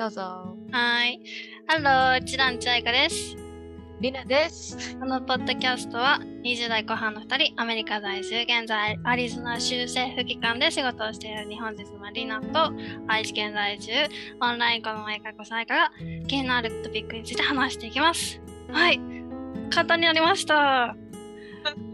どうぞ。はい。ハロー、チランチアイカです。りなです。このポッドキャストは20代後半の2人、アメリカ在住、現在アリゾナ州政府機関で仕事をしている日本人のリナと愛知県在住、オンライン子供英会話サイカが気になるトピックについて話していきます。はい。簡単になりました。うん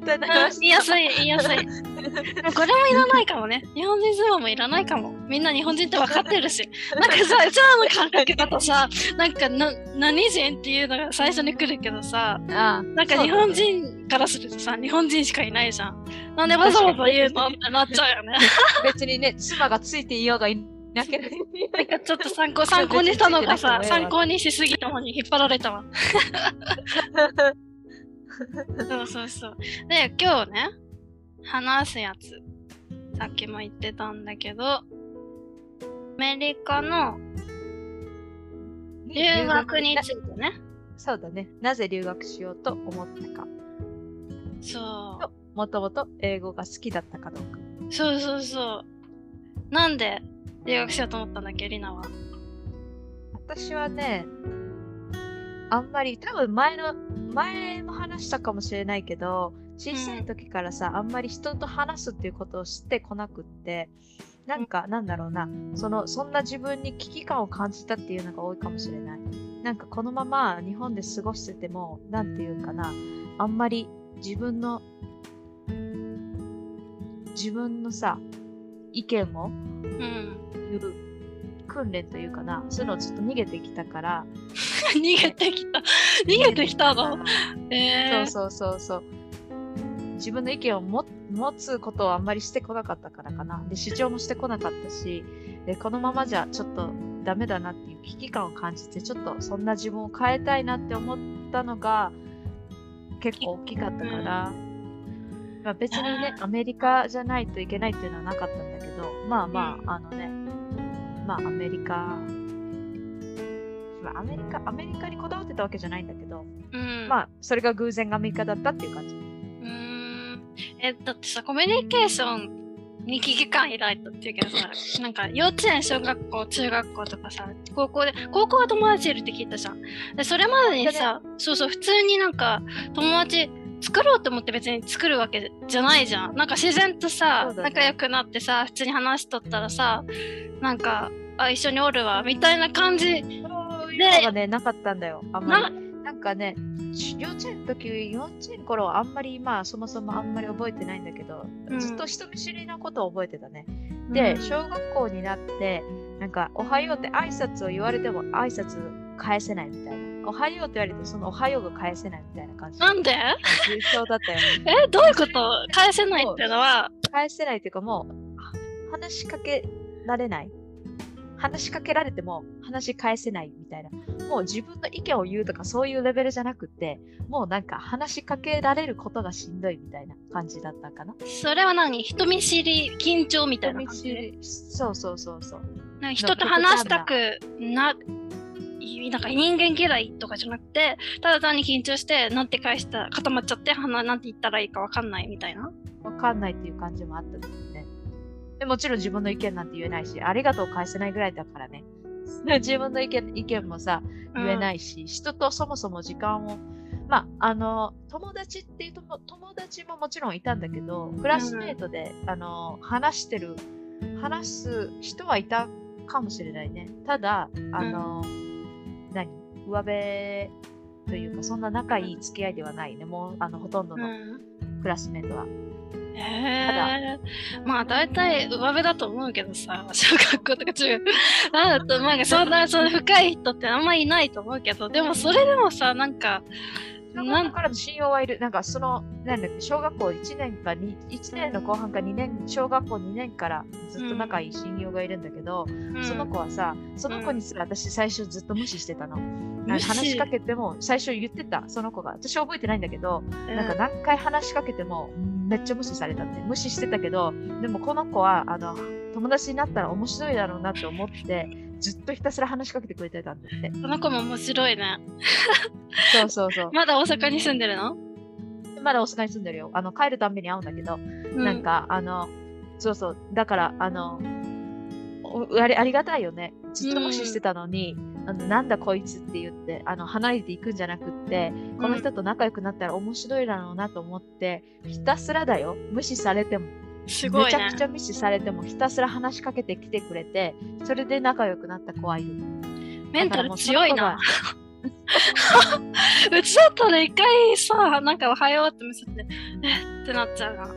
言いやすい、言いやすい。これもいらないかもね。日本人相撲もいらないかも。みんな日本人って分かってるし。なんかさ、うちらの感覚だとさ、なんかな何人っていうのが最初に来るけどさ、あなんか日本人からするとさ、日本人しかいないじゃん。なんでわざわざ言うのってなっちゃうよね。別にね、妻がついていようがいなければ。なんかちょっと参考参考にしたのがさ、参考にしすぎたのに引っ張られたわ。そうそうそう。で、今日ね、話すやつ、さっきも言ってたんだけど、アメリカの留学についてね。そうだね。なぜ留学しようと思ったか。そもともと英語が好きだったかどうか。う。そうそうそう。なんで留学しようと思ったんだっけ、リナは？私はね、あんまり、多分前の、前も話したかもしれないけど、小さい時からさ、あんまり人と話すっていうことを知ってこなくって、なんか、なんだろうな、その、そんな自分に危機感を感じたっていうのが多いかもしれない。なんかこのまま日本で過ごしてても、なんていうかな、あんまり自分の、自分のさ、意見をうん。言う訓練というかな、そういうのをずっと逃げてきたから、逃げてきた。逃げてきた。の？えー、そうそうそうそう。自分の意見をも持つことをあんまりしてこなかったからかな。で、主張もしてこなかったし、で、このままじゃちょっとダメだなっていう危機感を感じて、ちょっとそんな自分を変えたいなって思ったのが結構大きかったから、まあ、別にね、アメリカじゃないといけないっていうのはなかったんだけど、まあまあ、あのね、まあアメリカ、まあアメリカ、アメリカにこだわってたわけじゃないんだけど、うん。まあ、それが偶然アメリカだったっていう感じ。うーん。えだってさコミュニケーションに危機感抱いたっていうけどさ なんか幼稚園小学校中学校とかさ高校で高校は友達いるって聞いたじゃん。でそれまでにさそうそう普通になんか友達作ろうと思って別に作るわけじゃないじゃん。なんか自然とさ、ね。仲良くなってさ普通に話しとったらさなんかあ一緒におるわみたいな感じそういうのがね、なかったんだよ。あんまなり。なんかね、幼稚園の時、幼稚園の頃はあんまり、まあ、そもそもあんまり覚えてないんだけど、うんずっと人見知りなことを覚えてたね。で、小学校になって、なんか、おはようって挨拶を言われても挨拶返せないみたいな。おはようって言われて、そのおはようが返せないみたいな感じ。なんで？重症だったよ。えどういうこと？返せないっていうのは？返せないっていうかもう、あ話しかけられない。話しかけられても話し返せないみたいな。もう自分の意見を言うとかそういうレベルじゃなくて、もうなんか話しかけられることがしんどいみたいな感じだったかな。それは何？人見知り緊張みたいな感じ？そうそうそうそう。なんか人と話したくな、いなんか人間嫌いとかじゃなくて、ただ単に緊張して、なんて返したら固まっちゃって、鼻なんて言ったらいいかわかんないみたいな。わかんないっていう感じもあったね。でもちろん自分の意見なんて言えないし、ありがとう返せないぐらいだからね。自分の意見意見もさ、言えないいし、人とそもそも時間を、まあ、あの、友達っていうとも、友達ももちろんいたんだけど、クラスメートで、あの、話してる、話す人はいたかもしれないね。ただ、あの、何上辺というか、そんな仲いい付き合いではないね。もう、あの、ほとんどのうん。クラスメートは。へえ。まあ大体上辺だと思うけどさ、小学校とか中学。なんだと、なんかそんな、その深い人ってあんまいないと思うけど、でもそれでもさ、なんか、小なんからの信用はいる。なんかその、なんだっけ、小学校1年かに、1年の後半か2年、小学校2年からずっと仲いい親友がいるんだけど、うんその子はさ、その子にすら私最初ずっと無視してたの。なん話しかけても、最初言ってた、その子が。私覚えてないんだけど、うんなんか何回話しかけても、めっちゃ無視されたって。無視してたけど、でもこの子は、あの、友達になったら面白いだろうなって思って、ずっとひたすら話しかけてくれてたんだって。その子も面白いね。そうそうそう。まだ大阪に住んでるの？まだ大阪に住んでるよ。あの、帰るたんびに会うんだけど、うなん、か、あの、そうそう、だから、あの、おありありがたいよね。ずっと無視してたのに、あのなんだこいつって言ってあの離れていくんじゃなくって、この人と仲良くなったら面白いだろうなと思って、ひたすらだよ。無視されても。すごいねめちゃくち。ゃ無視されてもひたすら話しかけてきてくれて、それで仲良くなった子はいる。メンタル強いな。だ うちだったら一回さ、なんかおはようって見せて、えってなっちゃうな。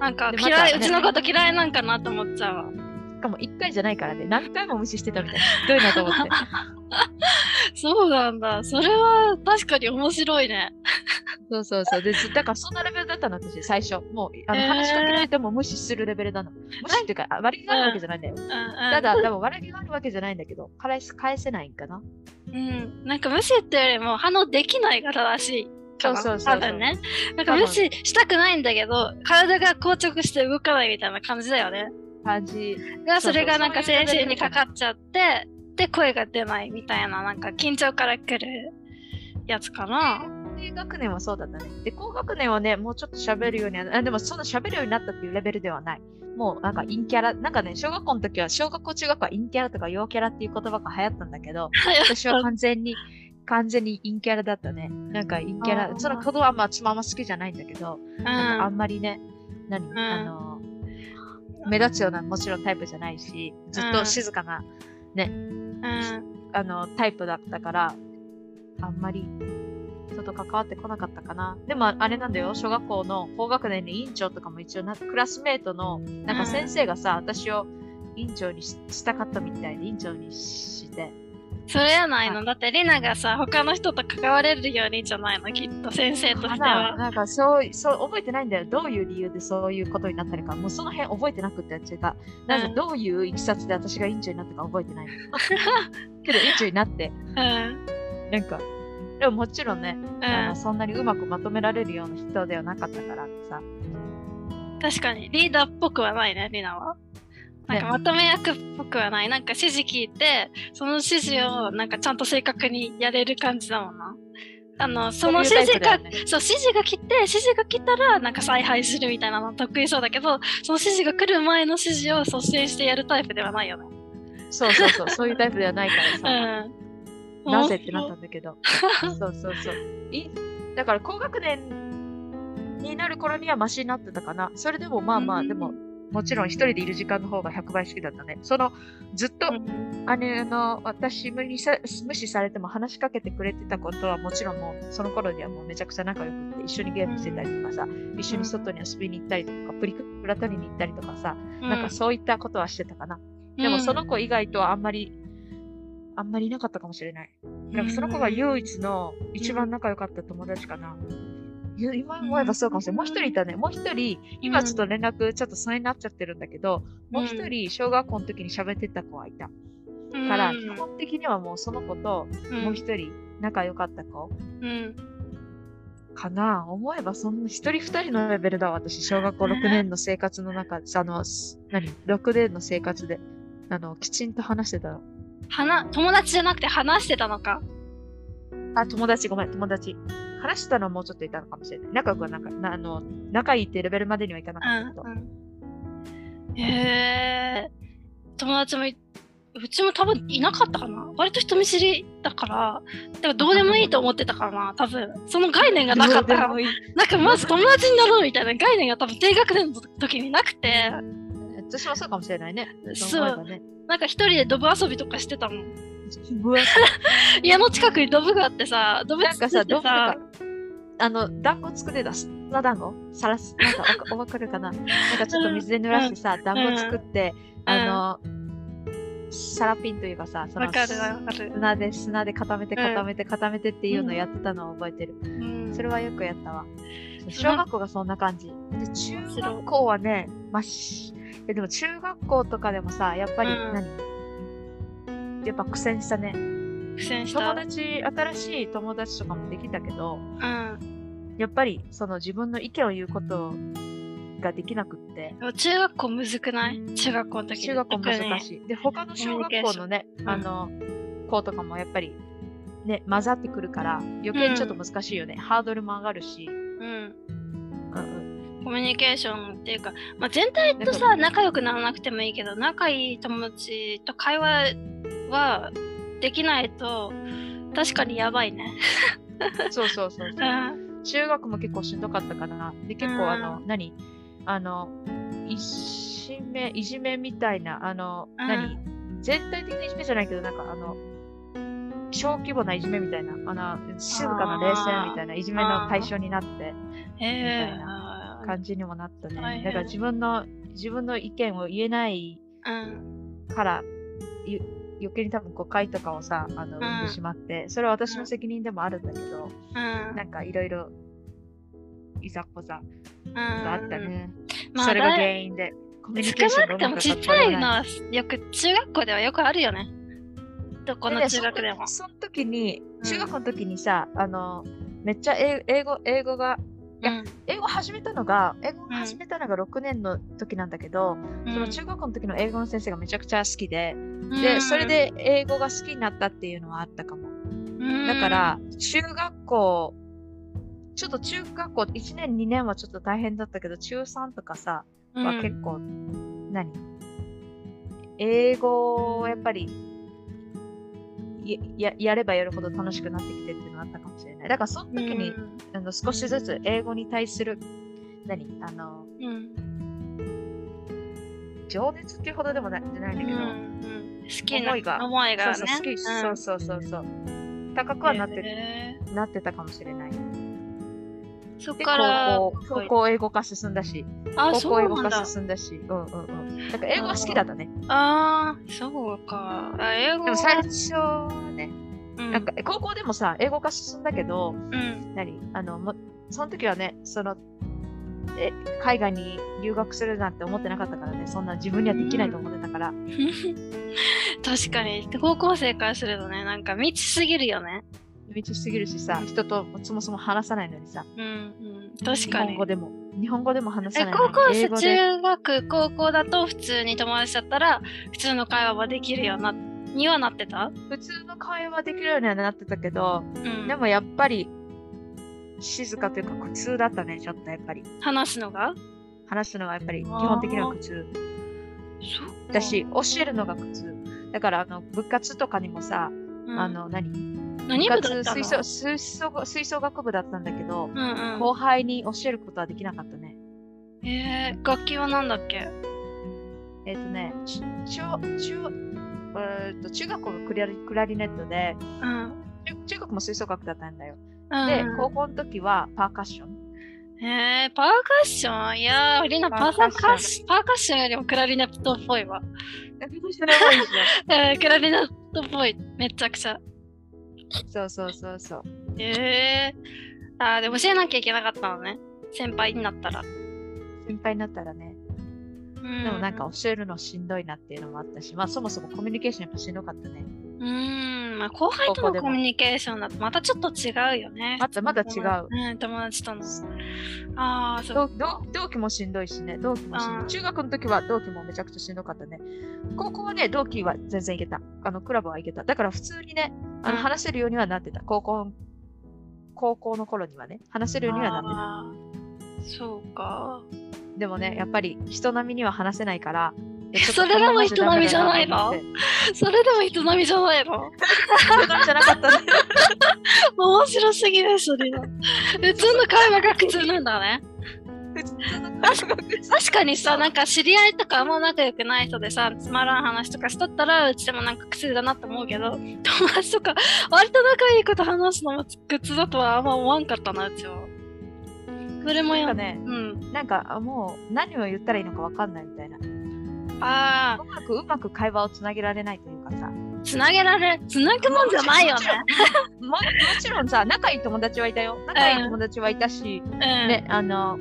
なんか嫌い、ねうちのこと嫌いなんかなと思っちゃうわ。しかも1回じゃないからね、何回も無視してたみたいな。ひどいなと思って。そうなんだ。それは確かに面白いね。そうそうそう。で、ずだからそんなレベルだったの、私、最初。もう、あの話しかけられても無視するレベルなの。無視っていうか、あ悪気があるわけじゃないんだよ。うんうん、ただ、多分悪気があるわけじゃないんだけど、返す返せないんかな。うん、なんか無視ってよりも反応できないが正しい。そうそうそう多分ね。なんか無視したくないんだけど、体が硬直して動かないみたいな感じだよね。感じ。が、それがなんかそういうレベル先生にかかっちゃって、で、声が出ないみたいな、なんか緊張から来るやつかな。低学年はそうだったね。で、高学年はね、もうちょっと喋るようにはあ、でもそんな喋るようになったっていうレベルではない。もうなんか陰キャラ、なんかね、小学校の時は、小学校中学校は陰キャラとか陽キャラっていう言葉が流行ったんだけど、私は完全に、完全に陰キャラだったね。なんか陰キャラ、その言葉はまあ、つまま好きじゃないんだけど、うんなんかあんまりね、何、んあの、目立つようなもちろんタイプじゃないし、ずっと静かな、うん。あの、タイプだったから、あんまり人と関わってこなかったかな。でもあれなんだよ、小学校の高学年の委員長とかも一応な、クラスメートの、なんか先生がさ、私を委員長にししたかったみたいで、委員長にして。それやないの。だって、リナがさ、他の人と関われるようにじゃないの、きっと、先生としてかなは。なんかそう、そう、覚えてないんだよ。どういう理由でそういうことになったのか。もうその辺覚えてなくて、私が。なぜ、うんどういういきさつで私が委員長になったか覚えてないの？けど委員長になって、うん。なんか、でももちろんね、あのうそんなにうまくまとめられるような人ではなかったからさ。ん。確かに、リーダーっぽくはないね、リナは。なんかねまとめ役っぽくはない。なんか指示聞いて、その指示をなんかちゃんと正確にやれる感じだもんな。あの、その指示が、タイプだよねそう、指示が来て、指示が来たら、なんか采配するみたいなの得意そうだけど、その指示が来る前の指示を率先してやるタイプではないよね。そうそうそう、そういうタイプではないからうさ。ん。なぜってなったんだけど。そうそうそう。いだから高学年になる頃にはマシになってたかな。それでもまあまあ、うんでも、もちろん一人でいる時間の方が100倍好きだったね。その、ずっと、うんあの、私無理さ無視されても話しかけてくれてたことはもちろんもう、その頃にはもうめちゃくちゃ仲良くって、一緒にゲームしてたりとかさ、一緒に外に遊びに行ったりとか、プリクラ取りに行ったりとかさ、なんかそういったことはしてたかな。でもその子以外とはあんまり、あんまりいなかったかもしれない。でもその子が唯一の一番仲良かった友達かな。ゆ今思えばそうかもしれない。もう一人いたね。もう一人、今ちょっと連絡ちょっと疎遠になっちゃってるんだけど、もう一人小学校の時に喋ってた子はいた。うんから、うん基本的にはもうその子ともう一人仲良かった子うんかな。思えばそんな一人二人のレベルだわ。私、小学校6年の生活の中で、あの、す何 ?6 年の生活で、あの、きちんと話してたの。話友達じゃなくて話してたのか？あ、友達、ごめん、友達。話してたのはもうちょっといたのかもしれない。仲良くはなんか、なあの、仲いいってレベルまでにはいかなかったけど。うんうん、へえ。友達もいうちも多分いなかったかな。割と人見知りだから、だからどうでもいいと思ってたからな、多分。その概念がなかったからなんかまず友達になろうみたいな概念が多分低学年の時になくて、私もそうかもしれないね。そうね。なんか一人でドブ遊びとかしてたもん。家の近くにドブがあってさ、ドブなんかさ、作ってどうか、あの、団子作ってた、砂団子？さらす、なんかお分 かるかな？なんかちょっと水で濡らしてさ、団子作って、あの、サラピンというかさ、その。砂で、砂で固めてうん。固めて固めてっていうのをやってたのを覚えてる。うん。それはよくやったわ。ん小学校がそんな感じ。で、中学校はね、まあ、しえでも中学校とかでもさ、やっぱりうん。何、やっぱ苦戦したね。苦戦した。友達、新しい友達とかもできたけど、うん。やっぱりその自分の意見を言うことができなくって、中学校むずくない？中学校の時中学校難い。しい。で、他の小学校のね、ンあの、子とかもやっぱり、ね、混ざってくるから、余計にちょっと難しいよね。ハードルも上がるし、うん。うんうんコミュニケーションっていうか、まあ、全体とさ仲良くならなくてもいいけど仲いい友達と会話はできないと確かにやばいね。そうそうそうそう。うん。中学も結構しんどかったからな。で、結うん構あの、何？あの、いじめ、いじめみたいな、あの、うん。何？全体的ないじめじゃないけど、なんかあの、小規模ないじめみたいな、あの、静かな冷静みたいないじめの対象になって、へみたいえ感じにもなったね。だから自分の、自分の意見を言えないうん。から、ゆ余計に多分誤解とかをさ、あの、ん生んでしまって、それは私の責任でもあるんだけど、うんなんかいろいろ、いざこざうんがあったね。まあそれが原因で、コミュニケーシ少なくてョンがうまくもちっちゃいのなはよく中学校ではよくあるよね。どこの中学でも。その時に、うん中学の時にさ、あの、めっちゃ英英語、英語が、いやうん。英語始めたのが、英語始めたのが6年の時なんだけど、その中学校の時の英語の先生がめちゃくちゃ好きで、で、それ、で英語が好きになったっていうのはあったかも。うん。だから、中学校、ちょっと中学校1年、2年はちょっと大変だったけど、中3とかさ、うん。は結構、何？英語をやっぱりやややればやるほど楽しくなってきてっていうのがあったかもしれない。だからその時に、あの少しずつ英語に対する何あのうんうん情熱っていうほどでもないじゃないんだけど、うんうん好きな思いが思いがね。そうそうそうそうそうそう高くはなって,、へなってたかもしれない。ーそっでから、高校高校英語化進んだし、あ、高そ校英語化。進んだし、うんうんうん。だから英語は好きだったね。ああ、そうか。あ英語でも最初はね、うんなんか高校でもさ、英語化進んだけど、うん。何？あのもその時はねそのえ海外に留学するなんて思ってなかったからねそんな自分にはできないと思ってたから、確かに、高校生からするとね、なんか未知すぎるよね。道すぎるしさ人とそもそも話さないのにさ。うんうん。確日かに。本語。でも。日本語でも話えさないの高校生中学高校だと普通に友達だったら普通の会話はできるようなにはなってた、普通の会話できるようにはなってたけど、うん、でもやっぱり静かというか苦痛だったねちょっとやっぱり。話すのが？話すのがやっぱり基本的には苦痛。だし教えるのが苦痛。だからあの部活とかにもさ、うん。あの何？何部だったの？吹奏吹奏吹奏楽部だったんだけど、うんうん後輩に教えることはできなかったね。えー、楽器は何だっけ？えっ、とね、ち中中えーと中学校がクラリクラリネットでうん中、中学も吹奏楽だったんだよ。うんで、高校の時はパーカッション。えー、パーカッション？いやー、リナパーカッッションパーカッションよりもクラリネットっぽいわ。クラリネットっぽい。めちゃくちゃ。そうそうそうそう。えー、あーでも教えなきゃいけなかったのね。先輩になったら。心配になったらね。うんでもなんか教えるのしんどいなっていうのもあったし、まあそもそもコミュニケーションやっぱしんどかったね。うーん、まあ、後輩とのコミュニケーションだとまたちょっと違うよね。またまた違ううん、友達との。ああ、そう。同同同期もしんどいしね、同期もしんどい。中学の時は同期もめちゃくちゃしんどかったね。高校はね、同期は全然いけた。あの、クラブはいけた。だから普通にね、あのうん話せるようにはなってた。高校、高校の頃にはね、話せるようにはなってあーそうか。た。でもね、やっぱり人並みには話せないから、それでも人並みじゃないの？それでも人並みじゃないの？人並みじゃなかったね。面白すぎる、それは。普通の会話が苦痛なんだね。確かにさ、なんか知り合いとかあんま仲良くない人でさ、つまらん話とかしとったら、うちでもなんか苦痛だなって思うけど、友達とか、割と仲いいこと話すのも苦痛だとはあんま思わんかったな、うちは。それもやなんかね、うん。なんかあもう何を言ったらいいのかわかんないみたいな。あうまくうまく会話をつなげられないというかさ。あ、つなげられ、つなぐもんじゃないよね。ももちろんさ、仲いい友達はいたよ。仲いい友達はいたし、うん。ね、あの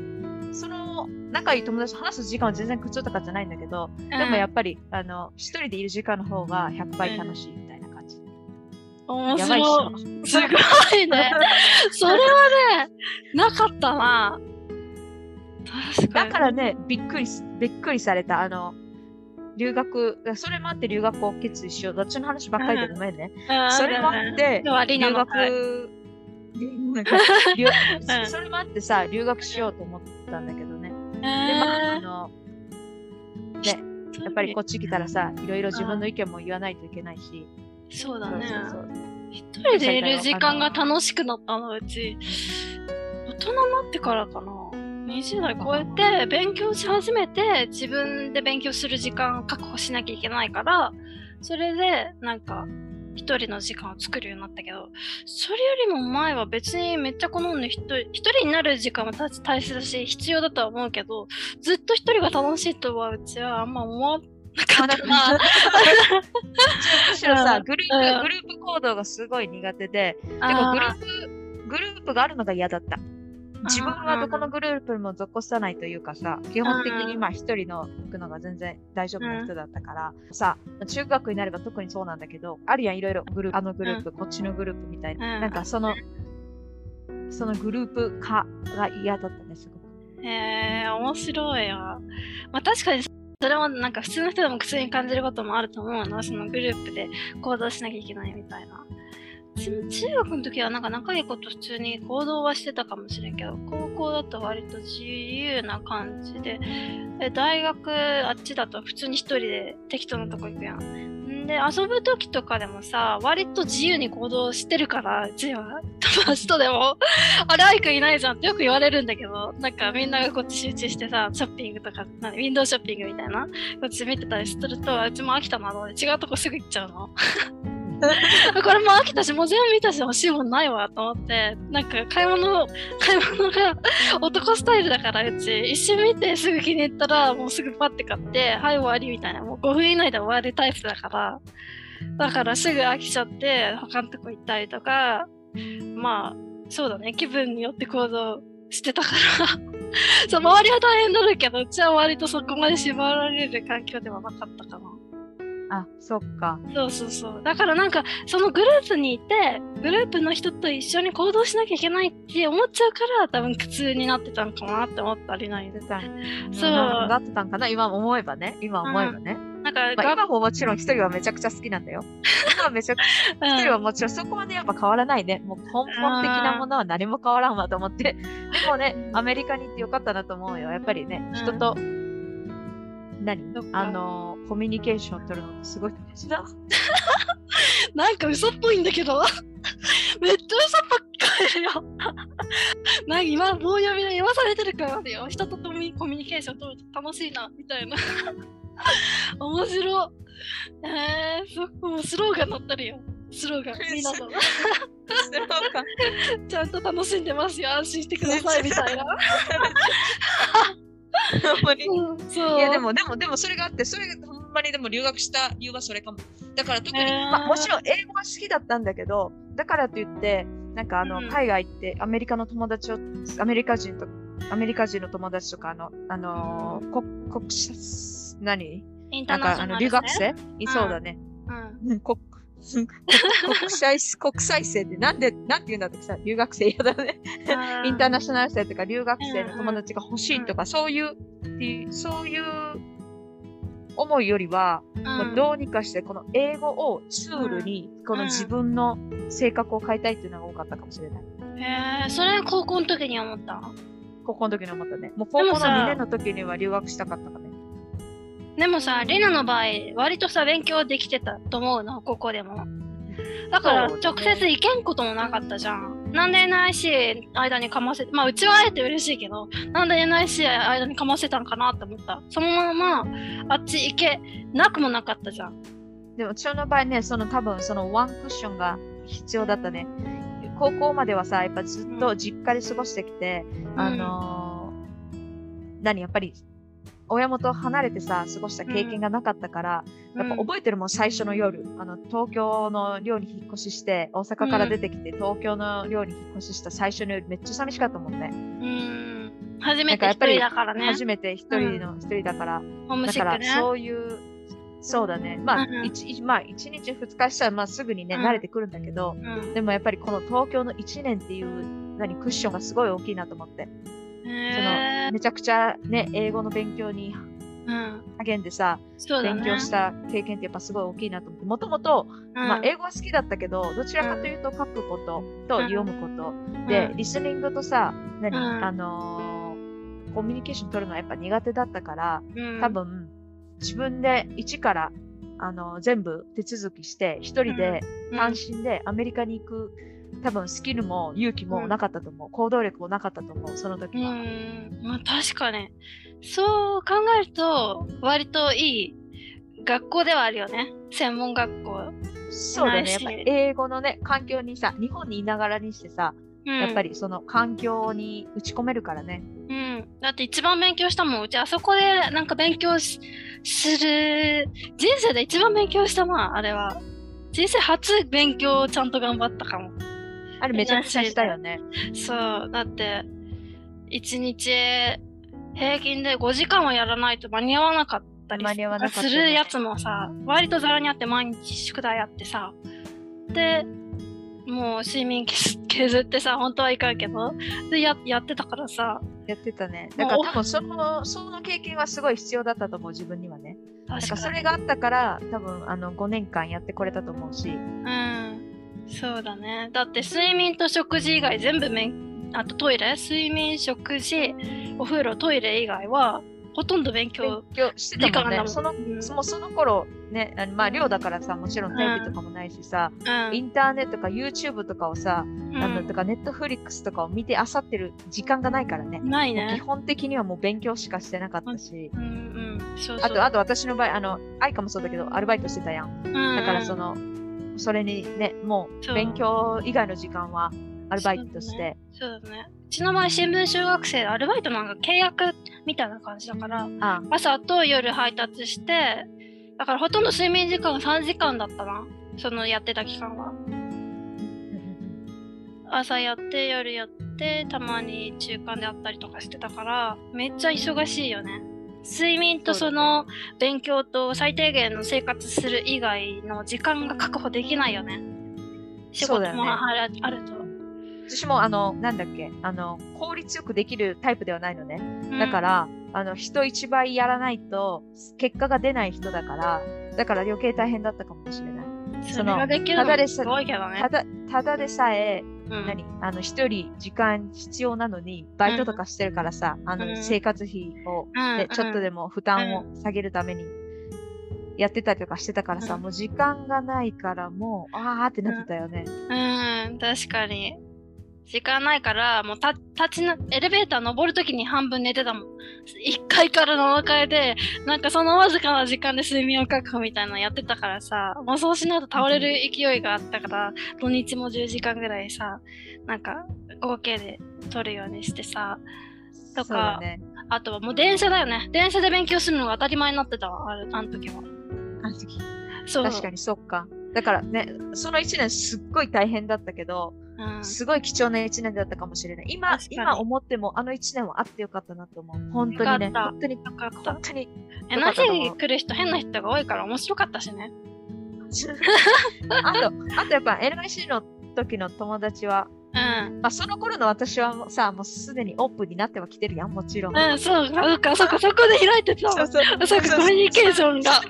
仲いい友達と話す時間は全然苦痛とかじゃないんだけど、でもやっぱり、あの、一人でいる時間の方が100倍楽しいみたいな感じ。面白ょ。い。すごいね。それはね、なかったな。だからね、びっくりす、びっくりされた。あの、留学、それもあって留学を決意しよう。どっちの話ばっかりでごめんね。うんそれもあって、留学、それもあってさ、留学しようと思ったんだけどまあ、あの、ね、やっぱりこっち来たらさ、いろいろ自分の意見も言わないといけないし。そうだね。一人でいる時間が楽しくなったのうち、大人になってからかな。20代超えて勉強し始めて自分で勉強する時間を確保しなきゃいけないからそれでなんか一人の時間を作るようになったけどそれよりも前は別にめっちゃ好んで一人一人になる時間は大切だし必要だとは思うけどずっと一人が楽しいとはうちはあんま思わなかったな。むしろさ、グループ、うんグループ行動がすごい苦手で、てかグループ、グループがあるのが嫌だった。自分はどこのグループにも属さないというかさ、基本的にまあ一人の行くのが全然大丈夫な人だったから、さ、中学になれば特にそうなんだけど、あるやん、いろいろグループ、あのグループ、こっちのグループみたいな。うんなんかその、そのグループ化が嫌だったね、すごく。へえ面白いよ。まあ確かにそれもなんか普通の人でも苦痛に感じることもあると思うな、そのグループで行動しなきゃいけないみたいな。中学の時はなんか仲いい子と普通に行動はしてたかもしれんけど、高校だと割と自由な感じで、で大学あっちだと普通に一人で適当なとこ行くやん。で、遊ぶ時とかでもさ、割と自由に行動してるから、うちは友達とでも、あれ、アイクいないじゃんってよく言われるんだけど、なんかみんながこっち集中してさ、ショッピングとか、なんウィンドウショッピングみたいな、こっち見てたりすると、うちも飽きたなと思って違うとこすぐ行っちゃうの。これも飽きたし、もう全部見たし欲しいもんないわと思って、なんか買い物、買い物が男スタイルだからうち、一瞬見てすぐ気に入ったら、もうすぐパッて買って、はい終わりみたいな、もう5分以内で終わるタイプだから、だからすぐ飽きちゃって、他のとこ行ったりとか、まあ、そうだね、気分によって行動してたから、そう、周りは大変だろうけど、うちは割とそこまで縛られる環境ではなかったかな。あ、そっか。そうそうそう。だからなんか、そのグループにいて、グループの人と一緒に行動しなきゃいけないって思っちゃうから、多分苦痛になってたのかなって思ったりない出たそうななってたんかな今思えばね。今思えばね。なんか、まあ、が今ももちろん一人はめちゃくちゃ好きなんだよ。今 はめちゃくちゃ、一人はもちろんそこまでやっぱ変わらないね。もう根本的なものは何も変わらんわと思って。でもね、アメリカに行ってよかったなと思うよ。やっぱりね、うん人と、何？あのー、コミュニケーション取るのってすごい大事だ。なんか嘘っぽいんだけど。めっちゃ嘘っぽく聞こえるよ。なんか今、棒読みで言わされてるからだよ。人とコミコミュニケーション取ると楽しいな、みたいな。面白い。えー、そもうスローガン載ってるよ。スローガン。みんなと。ちゃんと楽しんでますよ。安心してください、みたいな。ほんそう。いやでもでもでもそれがあってそれがほんまにでも留学した理由はそれかも。だから特に、まあ、もちろん英語が好きだったんだけどだからといってなんかあの、うん海外行ってアメリカの友達をアメリカ人とアメリカ人の友達とかあのあのー国国際何？インタなんかあの留ーナショナル、学生？いそうだね、うん。うん、国 国際国際生ってなんでなんて言うんだってさ留学生嫌だね。インター。ナショナル生とか留学生の友達が欲しいとか、そういうっていうそういう思いよりは、うんどうにかしてこの英語をツールに、この自分の性格を変えたいっていうのが多かったかもしれない。へえ、それ高校の時に思った？高校の時に思ったね。もう高校のでもさ2年の時には留学したかったかね。でもさ、リナの場合、割とさ、勉強できてたと思うの、ここでも。だから、直接行けんこともなかったじゃん。なんで NIC 間にかませて、まあ、うちはあえて嬉しいけど、なんで NIC 間にかませたんかなって思った。そのまま、あっち行けなくもなかったじゃん。でも、うちの場合ね、その多分そのワンクッションが必要だったね。高校まではさ、やっぱずっと実家で過ごしてきて、あのー何、やっぱり、親元を離れてさ、過ごした経験がなかったから、やっぱ覚えてるもん、最初の夜。あの、東京の寮に引っ越しして、大阪から出てきて、東京の寮に引っ越しした最初の夜、めっちゃ寂しかったもんね。うん。初めて一人だからね。初めて一人の、一人だから。だから。そういう、そうだね。まあ、うん一一まあ、一日二日したら、まあ、すぐにね、うん慣れてくるんだけど、うんでもやっぱりこの東京の一年っていう、何、クッションがすごい大きいなと思って。そへの、めちゃくちゃね、英語の勉強に。励んでさ、そうだね。勉強した経験ってやっぱすごい大きいなと思って。もともと、うん、まあ、英語は好きだったけど、どちらかというと書くこととうん。読むこと。で、うん。リスニングとさ、何、うん。あのーコミュニケーション取るのはやっぱ苦手だったから、うん。多分、自分で一から、あの、全部手続きして、一人でうん。単身でアメリカに行く、多分スキルも勇気もなかったと思う。行動力もなかったと思う、その時うは。ん、まあ確かに。そう考えると、割といい学校ではあるよね。専門学校。そうだね。やっぱり英語のね、環境にさ、日本にいながらにしてさ、うん、やっぱりその環境に打ち込めるからね。うん。だって一番勉強したもん。うちあそこでなんか勉強しする、人生で一番勉強したな、あれは。人生初勉強をちゃんと頑張ったかも。あれめちゃくちゃしたよね。そう。だって、一日平均で5時間はやらないと間に合わなかったりするやつもさ、割とざらにあって毎日宿題やってさ。で、もう睡眠削削ってさ、本当はいかんけど、でややってたからさ、やってたね。だから多分その、その経験はすごい必要だったと思う、自分にはね。確かに。れがあったから、多分あの5年間やってこれたと思うし。うん。そうだね。だって睡眠と食事以外全部めん、あとトイレ？睡眠、食事、お風呂、トイレ以外は、ほとんど勉強してたもんね。そのうんそもその頃ね、まあ寮だからさ、もちろんテレビとかもないしさ、うんインターネットとか YouTube とかをさ、うんあのとか Netflix とかを見てあさってる時間がないからね。ないもう基ね。本的にはもう勉強しかしてなかったし。うんうん。そうそう。あと、あと私の場合、あの、愛花もそうだけど、アルバイトしてたやん、だからその、それにね、もそうう勉強以外の時間はアルバイトとして。そうだね。うちの場合、新聞小学生でアルバイトなんか契約みたいな感じだから、あ朝と夜配達して、だからほとんど睡眠時間3時間だったな。そのやってた期間は。朝やって、夜やって、たまに中間であったりとかしてたから、めっちゃ忙しいよね。睡眠とその勉強と最低限の生活する以外の時間が確保できないよね。仕事もあるあると。私もあの、なんだっけ、あの、効率よくできるタイプではないのね。だかうん、ら、あの、人一倍やらないと、結果が出ない人だから、だから余計大変だったかもしれない。それができるのもただですごいけどねた。だ、ただでさえ、うん何？あの、一人時間必要なのに、バイトとかしてるからさ、あの、うん。生活費を、うん。ね、ちょっとでも負担を下げるために、やってたりとかしてたからさ、うん。もう時間がないから、もう、あーってなってたよね。うん、確かに。時間ないから、もうた立ちな、エレベーター登るときに半分寝てたもん。1階から7階で、なんかそのわずかな時間で睡眠を確保みたいなのやってたからさ、もうそうしないと倒れる勢いがあったから、土日も10時間ぐらいさ、なんか合計で取るようにしてさ、とかね。あとはもう電車だよね。電車で勉強するのが当たり前になってたわ、あるあの時は。あの時そう。確かにそっか。だからね、その一年すっごい大変だったけど、うん。すごい貴重な一年だったかもしれない。今今思ってもあの一年はあってよかったなと思う。本当にね。本当に、本。当に。え、なしに来る人、変な人が多いから面白かったしね。あと、あとやっぱ NIC の時の友達は、うん。まあその頃の私はさ、もうすでにオープンになってはきてるやん、もちろん。うん、そうか、そうか、そうか、そこで開いてた。わ。そう。そうか、コミュニケーションが。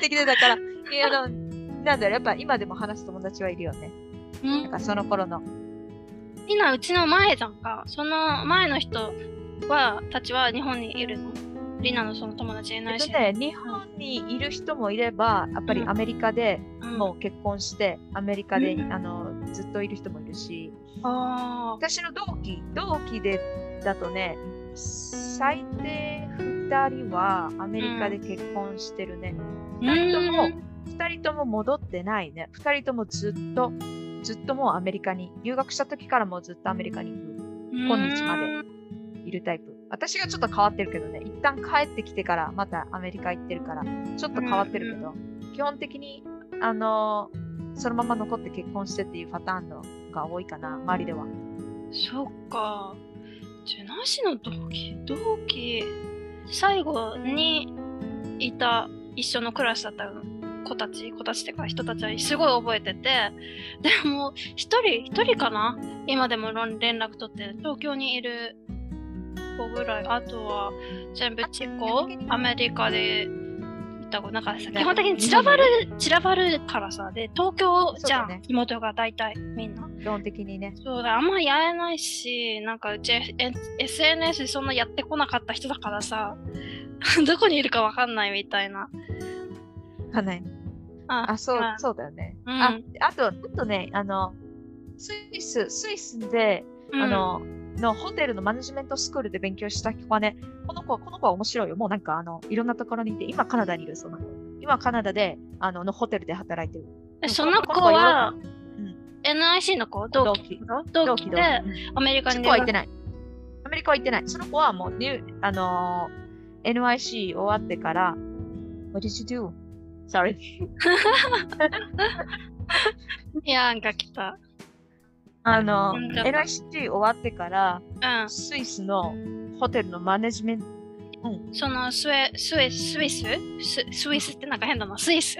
できてたから、いや、あの、なんだろう、やっぱ今でも話す友達はいるよね。うん。なんかその頃の。今、うちの前じゃんか。その前の人は、たちは日本にいるの？リナのその友達いないし。えっとね、日本にいる人もいれば、やっぱりアメリカでうん、もう結婚して、アメリカで、うんあのずっといる人もいるし、あ私の同期、同期でだとね、最低2人はアメリカで結婚してるね。あ。2人ともうん、2人とも戻ってないね。2人ともずっと、ずっともうアメリカに、留学した時からもずっとアメリカにいる今日までいるタイプ。私がちょっと変わってるけどね、一旦帰ってきてからまたアメリカ行ってるから、ちょっと変わってるけど、基本的に、あのーそのまま残って結婚してっていうパターンのが多いかな、周りでは。そっか。じゃなしの同期、同期、最後にいた一緒のクラスだった子たち、子たちってか人たちはすごい覚えてて、でも一人、一人かな？今でも連絡取って東京にいる子ぐらい、あとは全部チコ、アメリカでったなんか基本的に散らばる散らばるからさ。で東京じゃん、ね。妹が大体みんな。基本的にね。そうだあんまやれないしなんかうち SNS そんなやってこなかった人だからさ。どこにいるかわかんないみたいな。かない。ああ、そうまあ、そうだよね。うんあ、あと、あとね、あの、スイス、スイスで、うんあの、のホテルのマネジメントスクールで勉強した子はね、この子は、この子は面白いよ。もうなんか、あの、いろんなところにいて、今カナダにいる、その子。今カナダで、あの、のホテルで働いてる。えその子ははん NIC の子？同期同同期でアメリカに行ってない。アメリカは行ってない。その子はもう、ニューあのー NYC 終わってから、What did you do? Sorry. いやんか来た。あのうんー、NYC 終わってから、うん。スイスのホテルのマネジメント、そのスウェスウェスイス？ススイスってなんか変だな。スイス？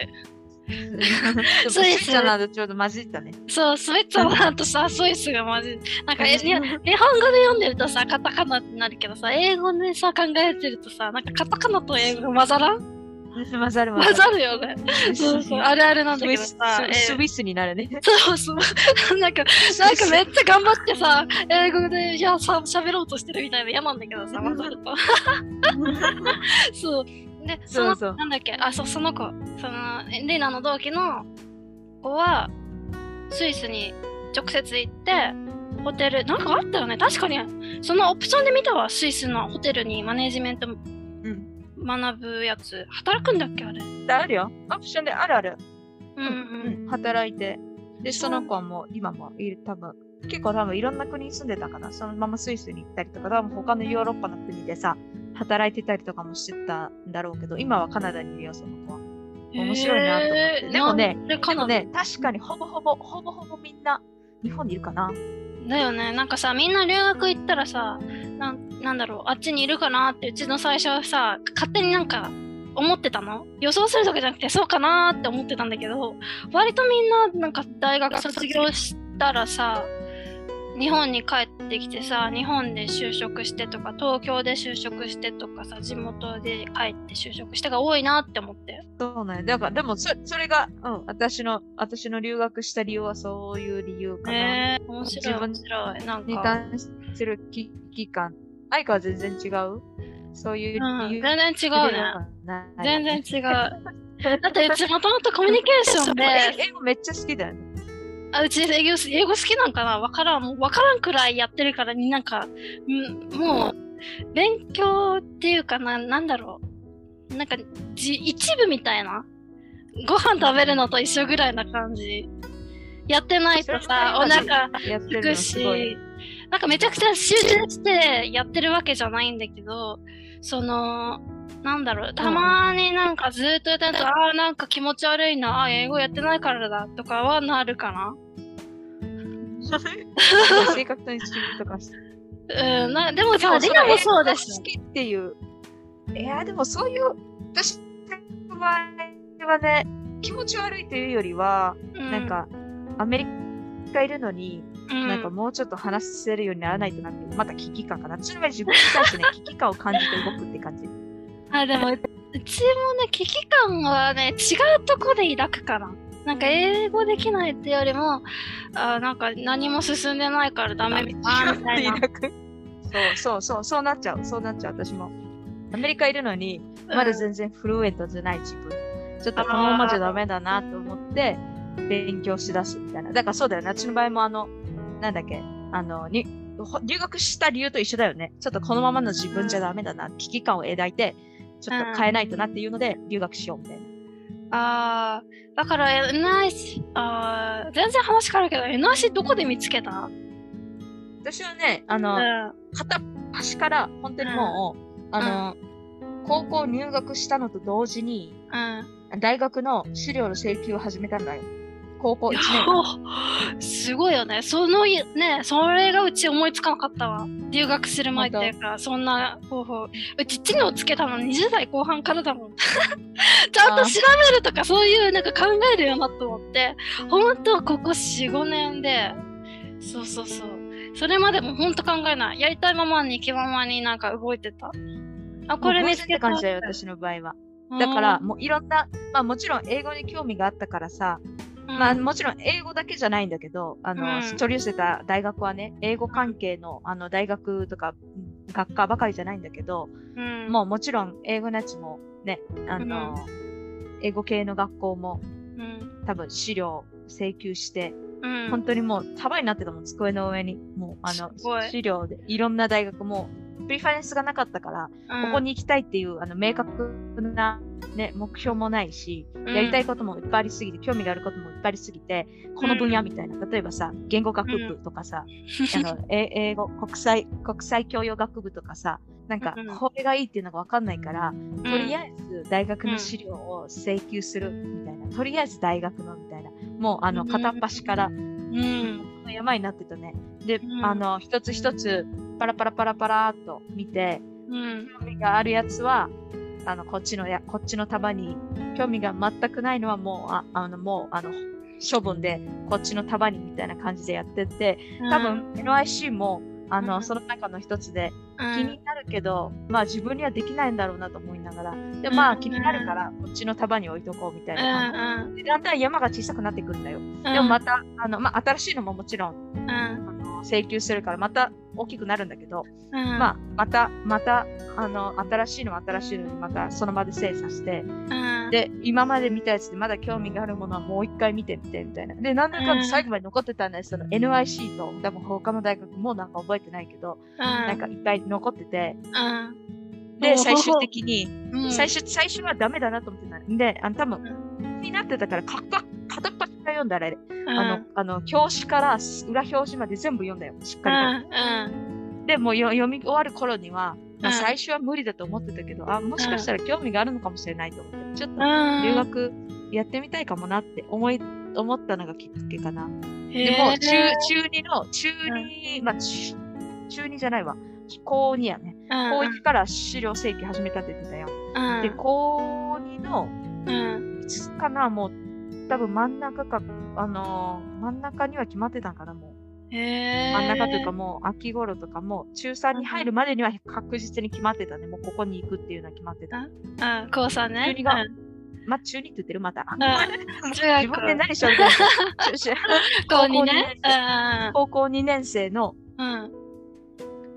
ススイス。イスじゃないとちょうど混じったね。そうスウェットランドとさスイスがマジなんか日本語で読んでるとさカタカナってなるけどさ英語でさ考えてるとさなんかカタカナと英語が混ざらん？混ざる混ざるよねそうそうあるあるなんだけどスさイススイスになるね。そうそう。なんか、なんかめっちゃ頑張ってさ、英語で、いや、さ、喋ろうとしてるみたいで嫌なんだけどさ、わざと。そう。で、その、そうそうなんだっけ、あ、そう、その子、その、レイナの同期の子は、スイスに直接行って、ホテル、なんかあったよね。確かに、そのオプションで見たわ、スイスのホテルにマネジメントうん。学ぶやつ。働くんだっけ、あれ？あるよ。オプションであるある。うんうん。うん、働いて。で、その子はもう今もいる、多分結構多分いろんな国に住んでたかな。そのままスイスに行ったりとか、多分他のヨーロッパの国でさ、働いてたりとかもしてたんだろうけど、今はカナダにいるよ、その子は。面白いなと思ってでもねででもね、確かにほぼほぼ、ほぼほぼみんな日本にいるかな。だよね。なんかさ、みんな留学行ったらさ、なんなんだろう、あっちにいるかなって、うちの最初はさ、勝手になんか思ってたの？予想するとかじゃなくて、そうかなって思ってたんだけど、割とみんな、なんか大学卒業したらさ、日本に帰ってきてさ、日本で就職してとか、東京で就職してとかさ、地元で帰って就職してが多いなって思って。そうなんや。だから、でもそ、それが、うん、私の、私の留学した理由はそういう理由かな。えー、面白い、面白い。なんにか、関する危機感。愛花は全然違う？そういううん、理由全然違うね。ね全然違う。だってうちもともとコミュニケーションで、英語めっちゃ好きだよね。あうち英語英語好きなんかな？わからん。もうわからんくらいやってるからになんか、んもう、勉強っていうかな、なんだろう。なんか、じ一部みたいな。ご飯食べるのと一緒ぐらいな感じ。やってないとさ、お腹すくし、なんかめちゃくちゃ集中してやってるわけじゃないんだけど、その、なんだろう、たまになんかずっとやってると、ああ、なんか気持ち悪いな、あー英語やってないからだとかはなるかな。性格と一緒とかして。うん、なでもさ、リナもそうです好。きっていう。いや、でもそういう、私の場合はね、気持ち悪いというよりは、うんなん、か、アメリカいるのに、うん、なんかもうちょっと話せるようにならないとなって、また危機感かな。私の場合自分に対してね、危機感を感じて動くって感じ。あ、でも、うちもね、危機感はね、違うとこで抱くかな。なんか英語できないってよりも、あなんか何も進んでないからダメみたいな。みたいなそうそうそう、そうなっちゃう。そうなっちゃう、私も。アメリカいるのに、まだ全然フルエントじゃない自分。ちょっとこのままじゃダメだなと思って、勉強しだすみたいな。だからそうだよね。私の場合もあの、なんだっけ、あの、にほ留学した理由と一緒だよね。ちょっとこのままの自分じゃダメだな、危機感を抱いて、ちょっと変えないとなっていうので、留学しようみたいな。あーだから NIC、あー全然話変わるけど、NIC どこで見つけた？私はね、あうの、ん。片っ端から、本当にもう、あの、高校入学したのと同時に、うん。大学の資料の請求を始めたんだよ。高校1年間。すごいよね。そのい、ね、それがうち思いつかなかったわ。留学する前っていうか、そんな方法。うち地にをつけたの20代後半からだもん。ちゃんと調べるとかそういうなんか考えるよなと思って、ほんとここ4、5年で、そうそうそう。それまでもほんと考えない。やりたいままに気ままになんか動いてた。あ、これ見つけた。感じだよ、私の場合は。だから、もういろんな、まあもちろん英語に興味があったからさ、まあもちろん英語だけじゃないんだけど、あの、うん。取り寄せた大学はね、英語関係のあの大学とかうん学科ばかりじゃないんだけど、うん、もうもちろん英語のやつもね、あの、英語系の学校もうん、多分資料請求して、うん、本当にもう束になってたもん、机の上に。もうあの資料で、いろんな大学も、プリファレンスがなかったから、うん、ここに行きたいっていうあの明確な、ね、目標もないし、うん。やりたいこともいっぱいありすぎて、興味があることもいっぱいありすぎて、この分野みたいな、例えばさ、言語学部とかさ、あの え英語、国際、国際教養学部とかさ、なんかうん、これがいいっていうのがわかんないから、うん、とりあえず大学の資料を請求するみたいな、とりあえず大学のみたいな、もうあのうん。片っ端からうん、山になってたね。で、うん。あの、一つ一つパラパラパラパラーっと見て、うん、興味があるやつは、あの、こっちのや、こっちの束に、興味が全くないのはもう、ああの、もう、あの、処分で、こっちの束にみたいな感じでやってって、多分、NIC も、あの、うん。その中の一つで、うん、気になるけど、まあ自分にはできないんだろうなと思いながら、でもまあうん。気になるから、こっちの束に置いとこうみたいな感うじ。で。でだんだん山が小さくなってくるんだよ。ん、でもまた、あの、まあ新しいのももちろん、の請求するから、また大きくなるんだけど、うん、まあ、また、また、あの、新しいのは新しいのにまたその場で精査して、うん、で、今まで見たやつでまだ興味があるものはもう一回見てみてみたいな。で、なんだかんだ最後まで残ってたんですその NIC と、多分他の大学もなんか覚えてないけど、なんかいっぱい残ってて、うん、で、最終的に、うん、最初、最初はダメだなと思ってた。んで、あの、多分、になってたから、かっか片っ端読んだら、うん、あの、あの、表紙から裏表紙まで全部読んだよ、しっうかりと。でもよ読み終わる頃には、まあ、うん最初は無理だと思ってたけど、あ、もしかしたら興味があるのかもしれないと思って、ちょっとうん、留学やってみたいかもなって思い、思ったのがきっかけかな。でも、中、中2の、中2、まあ、中中2じゃないわ。高2やね。うん、高1から資料請求始めたって言ってたよ。うん、で、高2の、うん、いつかな、もう、多分真ん中か、あのー真ん中には決まってたんかな、もう。真ん中というかもう秋頃とかも中3に入るまでには確実に決まってたね。もうここに行くっていうのは決まってた。うん、高三ね。中二がうんまあ中2って言ってるまた。うん中学自分で何しよう。高校2年生のうん。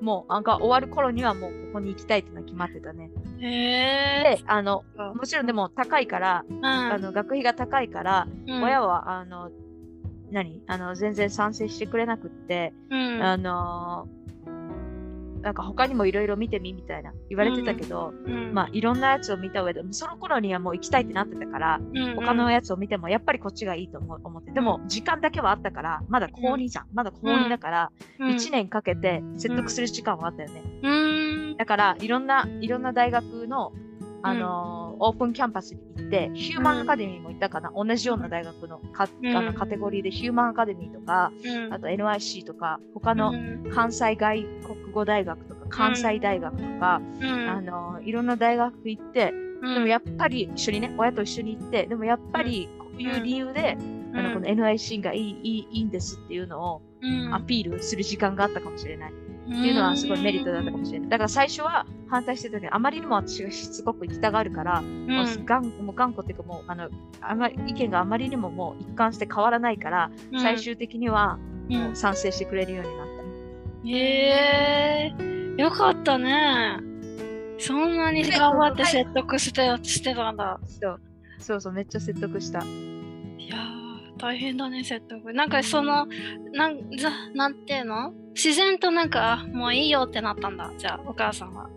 うん。もうあが終わる頃にはもうここに行きたいっていうのは決まってたね。へえ。で、あの、もちろんでも高いから、うん。あの学費が高いから、うん親はあの、何？あの、全然賛成してくれなくって、うん。あのなんか他にもいろいろ見てみみたいな言われてたけど、うん。まあいろんなやつを見た上で、その頃にはもう行きたいってなってたから、うん他のやつを見てもやっぱりこっちがいいと思う思って、でも時間だけはあったから、まだ高2じゃん。まだ高2だから、うん。1年かけて説得する時間はあったよね。うん。だから、いろんな、いろんな大学の、あのーオープンキャンパスに行って、ヒューマンアカデミーも行ったかな、同じような大学のか、うん。あのカテゴリーでヒューマンアカデミーとか、うん。あと NIC とか、他のうん。関西外国語大学とか、関西大学とか、うん。あのいろんな大学行って、うん。でもやっぱり一緒にね、親と一緒に行って、でもやっぱりこういう理由で、あのこの NIC がいいいいいいんですっていうのをうん。アピールする時間があったかもしれない。っていうのはすごいメリットだったかもしれない。だから最初は反対してたけど、あまりにも私がしつこく行きたがるから、うん。もう頑もう頑固っていうかもうあのあまり意見があまりにももう一貫して変わらないから、うん。最終的にはうん。もう賛成してくれるようになった。へえ。よかったね。そんなに頑張って説得してしてたんだ。そう。そうそう、めっちゃ説得した。いやー大変だね説得。なんかそのなんざなんていうの？自然となんかあもういいよってなったんだ。じゃあお母さんは。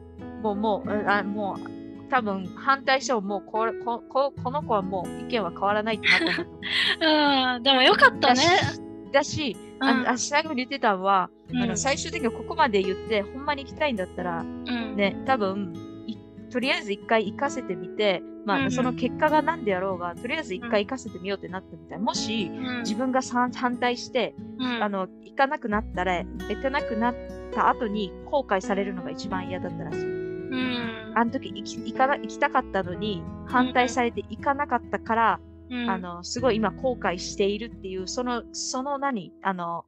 もう、もう、うんあもう、多分反対してももうこれこここの子はもう意見は変わらないってなったう。うんでもよかったね。だし、ああ最後に言ってたのは、うん。あの最終的にここまで言って、ほんまに行きたいんだったら、うん。ね、多分いとりあえず一回行かせてみて、まあ、うんうん。その結果が何であろうが、とりあえず一回行かせてみようってなったみたい。もし、うん。自分が反対して、うん。あの、行かなくなったら、行かなくなった後に後悔されるのが一番嫌だったらしい。うん。あの時行き行かな行きたかったのに、反対されて行かなかったから、うん。あの、すごい今後悔しているっていう、その、その何、あの、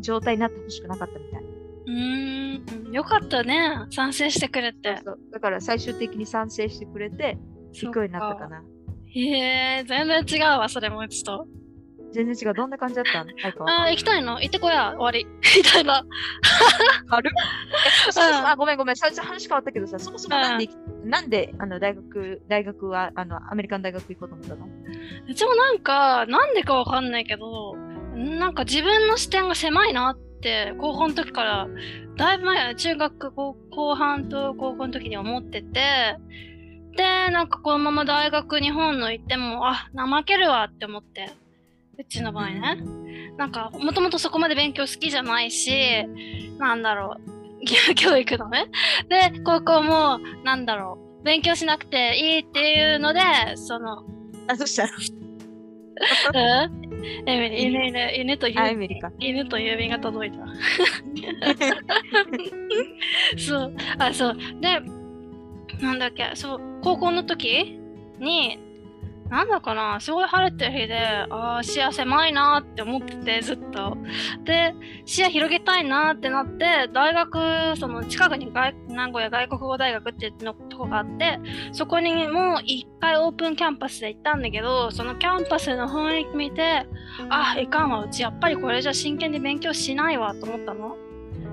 状態になってほしくなかったみたい。うーん。よかったね。賛成してくれて。そうだから最終的に賛成してくれて、行くようになったかな。へえ、全然違うわ、それもうちと。全然違う。どんな感じだったの？あー、行きたいの？行ってこや、終わり。みたいな。軽っ。あごめんごめん、最初話変わったけどさ、そもそもなんでなんであの大学、大学はあのアメリカの大学行こうと思ったの？うちもなんか、なんでかわかんないけど、なんか自分の視点が狭いなって、高校の時から、だいぶ前、中学後後半と高校の時に思ってて、で、なんかこのまま大学日本の行っても、あ、怠けるわって思って。うちの場合ね。なんか、もともとそこまで勉強好きじゃないし、なんだろう、義 務教育のね。で、高校も、なんだろう、勉強しなくていいっていうので、その、あ、そしたら、犬、犬、犬と。犬と郵便が届いた。そう、あ、そう。で、なんだっけ、そう、高校の時に、なんだかな、すごい晴れてる日で、ああ、視野狭いなって思ってて、ずっと。で、視野広げたいなってなって、大学、その近くに外名古屋外国語大学っていうのとこがあって、そこにも一回オープンキャンパスで行ったんだけど、そのキャンパスの雰囲気見て、あ、いかんわ、うちやっぱりこれじゃ真剣で勉強しないわと思ったの。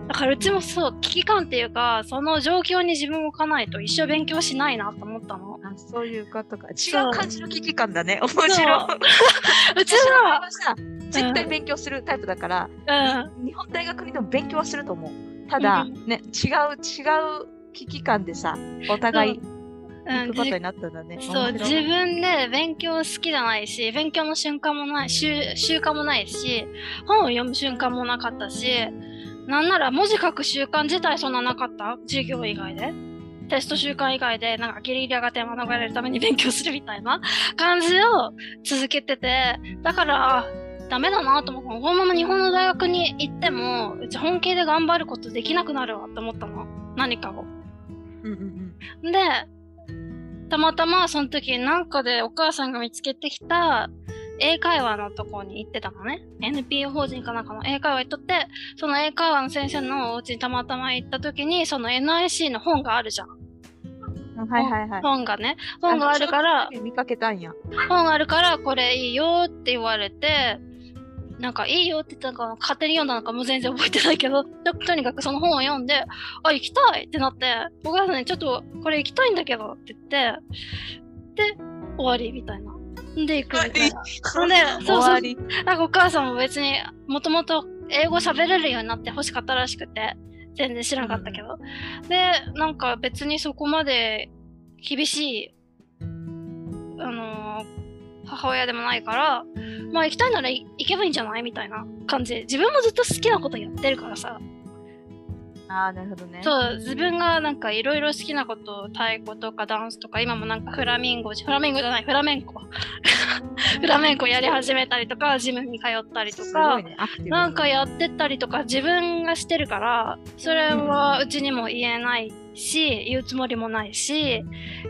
だからうちもそう、危機感っていうか、その状況に自分を置かないと一生勉強しないなと思ったの。あそういうことか。違そうう感じの危機感だね。面白い。そううちは、絶対勉強するタイプだから、うん、日本大学にでも勉強はすると思う。ただ、うんね、違う、違う危機感でさ、お互いうん行くことになったんだね。そう、自面白い分で勉強好きじゃないし、勉強の瞬間もない、習習慣もないし、本を読む瞬間もなかったし、なんなら文字書く習慣自体そんななかった？授業以外で。テスト習慣以外で、なんかギリギリが手免れるために勉強するみたいな 感じを続けてて、だから、あダメだなと思ったの。このまま日本の大学に行っても、うち本気で頑張ることできなくなるわって思ったの。何かを。で、たまたまその時なんかでお母さんが見つけてきた英会話のとこに行ってたのね。NPO 法人かなんかの英会話行っとって、その英会話の先生のお家にたまたま行った時に、その NIC の本があるじゃん。はいはいはい。本がね。本があるから、見かけたんや。本あるからこれいいよって言われて、なんかいいよって言ったのか勝手に読んだのかもう全然覚えてないけど、ととにかくその本を読んで、あ、行きたいってなって、お母さんにちょっとこれ行きたいんだけどって言って、で、終わりみたいな。で、行くみたいな。ほんで、終そうそう。なんかお母さんも別にもともと英語喋れるようになって欲しかったらしくて、全然知らなかったけど。で、なんか別にそこまで厳しい、あのー母親でもないから、まあ行きたいならい行けばいいんじゃない？みたいな感じで。自分もずっと好きなことやってるからさ。ああ、なるほどね。そう、自分がなんかいろいろ好きなこと、太鼓とかダンスとか、今もなんかフラミンゴ、フラミンゴじゃない、フラメンコ。フラメンコやり始めたりとか、ジムに通ったりとかね、なんかやってったりとか自分がしてるから、それはうちにも言えないし、言うつもりもないし、